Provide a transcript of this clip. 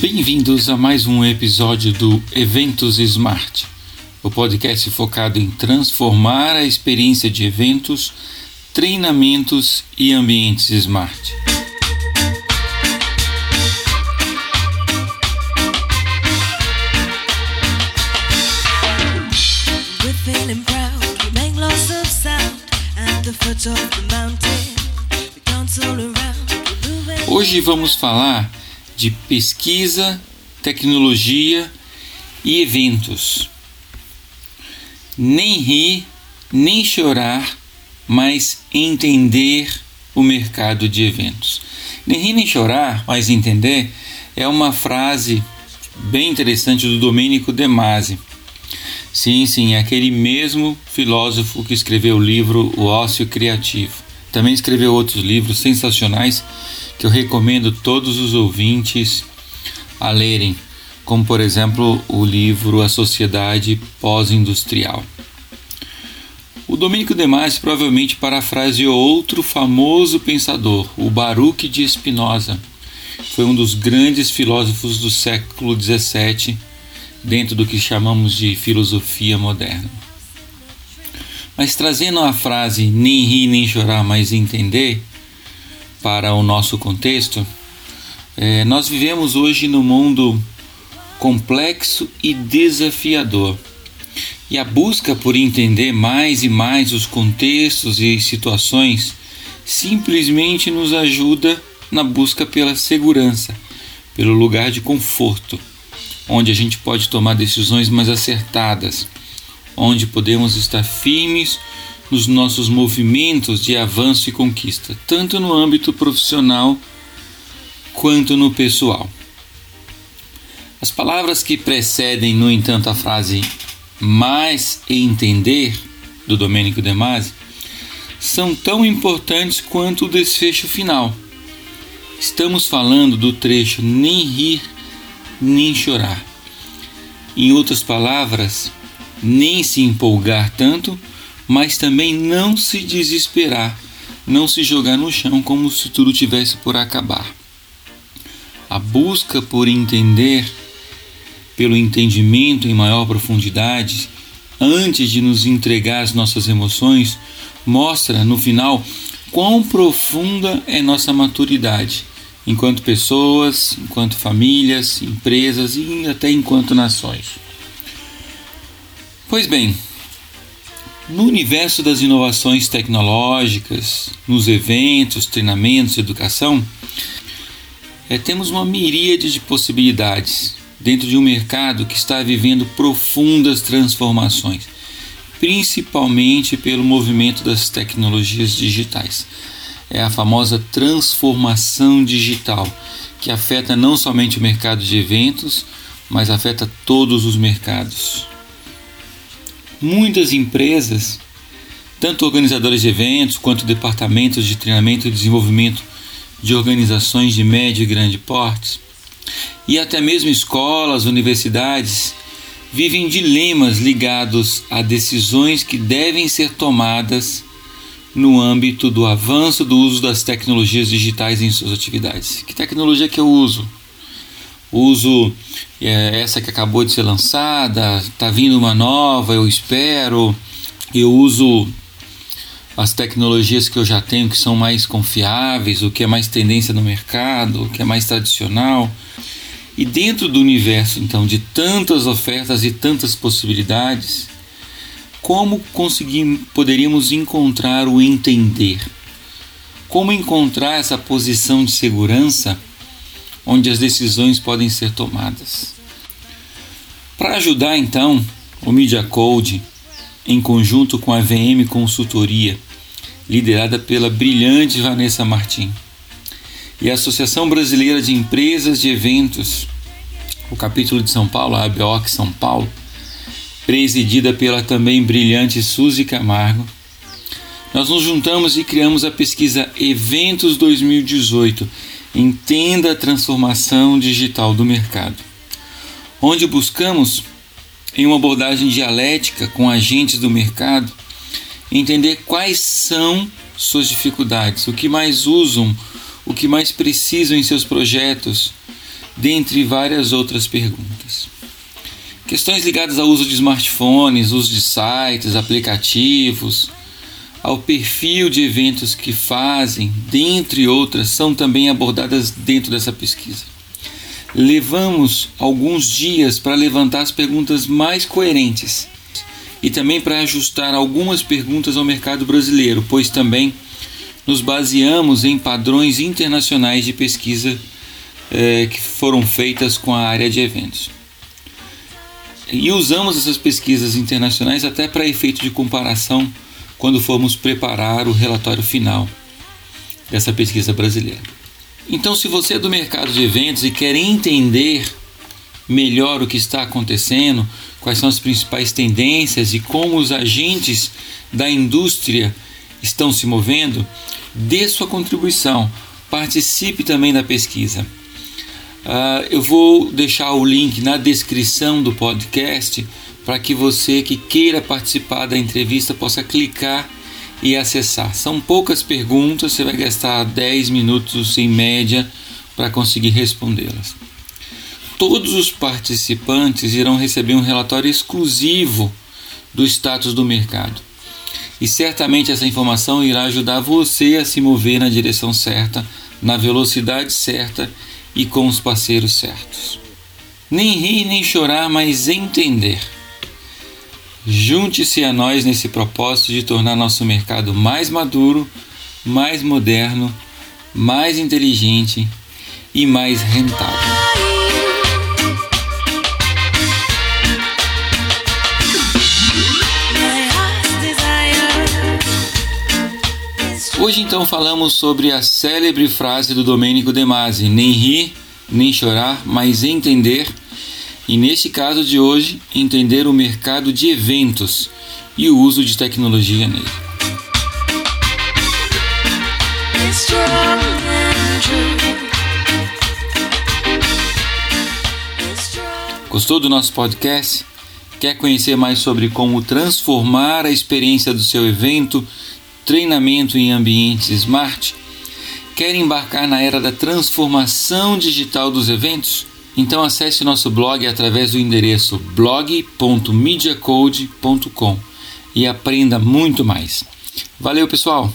Bem-vindos a mais um episódio do Eventos Smart, o podcast focado em transformar a experiência de eventos, treinamentos e ambientes smart. Hoje vamos falar de pesquisa, tecnologia e eventos. Nem rir, nem chorar, mas entender o mercado de eventos. Nem rir nem chorar, mas entender é uma frase bem interessante do Domênico De Masi. Sim, sim, é aquele mesmo filósofo que escreveu o livro O Ócio Criativo. Também escreveu outros livros sensacionais que eu recomendo todos os ouvintes a lerem, como por exemplo o livro A Sociedade Pós-Industrial. O Domênico Demais provavelmente parafraseou outro famoso pensador, o Baruch de Spinoza. Foi um dos grandes filósofos do século XVII, dentro do que chamamos de filosofia moderna. Mas trazendo a frase nem rir nem chorar, mas entender, para o nosso contexto, é, nós vivemos hoje num mundo complexo e desafiador. E a busca por entender mais e mais os contextos e situações simplesmente nos ajuda na busca pela segurança, pelo lugar de conforto, onde a gente pode tomar decisões mais acertadas, onde podemos estar firmes nos nossos movimentos de avanço e conquista, tanto no âmbito profissional quanto no pessoal. As palavras que precedem, no entanto, a frase mais entender do Domênico De Masi são tão importantes quanto o desfecho final. Estamos falando do trecho nem rir nem chorar. Em outras palavras, nem se empolgar tanto mas também não se desesperar, não se jogar no chão como se tudo tivesse por acabar. A busca por entender, pelo entendimento em maior profundidade, antes de nos entregar as nossas emoções, mostra no final quão profunda é nossa maturidade, enquanto pessoas, enquanto famílias, empresas e até enquanto nações. Pois bem, no universo das inovações tecnológicas, nos eventos, treinamentos, educação, é, temos uma miríade de possibilidades dentro de um mercado que está vivendo profundas transformações, principalmente pelo movimento das tecnologias digitais. É a famosa transformação digital, que afeta não somente o mercado de eventos, mas afeta todos os mercados. Muitas empresas, tanto organizadoras de eventos quanto departamentos de treinamento e desenvolvimento de organizações de médio e grande porte, e até mesmo escolas, universidades, vivem dilemas ligados a decisões que devem ser tomadas no âmbito do avanço do uso das tecnologias digitais em suas atividades. Que tecnologia que eu uso? Uso é, essa que acabou de ser lançada, está vindo uma nova, eu espero. Eu uso as tecnologias que eu já tenho que são mais confiáveis, o que é mais tendência no mercado, o que é mais tradicional. E dentro do universo, então, de tantas ofertas e tantas possibilidades, como conseguir, poderíamos encontrar o entender? Como encontrar essa posição de segurança onde as decisões podem ser tomadas. Para ajudar, então, o Media Code, em conjunto com a VM Consultoria, liderada pela brilhante Vanessa Martim, e a Associação Brasileira de Empresas de Eventos, o capítulo de São Paulo, a ABOC São Paulo, presidida pela também brilhante Suzy Camargo, nós nos juntamos e criamos a pesquisa Eventos 2018 Entenda a transformação digital do mercado, onde buscamos, em uma abordagem dialética com agentes do mercado, entender quais são suas dificuldades, o que mais usam, o que mais precisam em seus projetos, dentre várias outras perguntas. Questões ligadas ao uso de smartphones, uso de sites, aplicativos, ao perfil de eventos que fazem, dentre outras, são também abordadas dentro dessa pesquisa. Levamos alguns dias para levantar as perguntas mais coerentes e também para ajustar algumas perguntas ao mercado brasileiro, pois também nos baseamos em padrões internacionais de pesquisa eh, que foram feitas com a área de eventos. E usamos essas pesquisas internacionais até para efeito de comparação quando formos preparar o relatório final dessa pesquisa brasileira. Então, se você é do mercado de eventos e quer entender melhor o que está acontecendo, quais são as principais tendências e como os agentes da indústria estão se movendo, dê sua contribuição, participe também da pesquisa. Uh, eu vou deixar o link na descrição do podcast para que você que queira participar da entrevista possa clicar e acessar. São poucas perguntas, você vai gastar 10 minutos em média para conseguir respondê-las. Todos os participantes irão receber um relatório exclusivo do status do mercado. E certamente essa informação irá ajudar você a se mover na direção certa, na velocidade certa e com os parceiros certos. Nem rir nem chorar, mas entender. Junte-se a nós nesse propósito de tornar nosso mercado mais maduro, mais moderno, mais inteligente e mais rentável. Hoje então falamos sobre a célebre frase do Domênico De Masi: nem rir, nem chorar, mas entender. E neste caso de hoje, entender o mercado de eventos e o uso de tecnologia nele. Gostou do nosso podcast? Quer conhecer mais sobre como transformar a experiência do seu evento treinamento em ambientes smart? Quer embarcar na era da transformação digital dos eventos? Então acesse nosso blog através do endereço blog.mediacode.com e aprenda muito mais. Valeu, pessoal!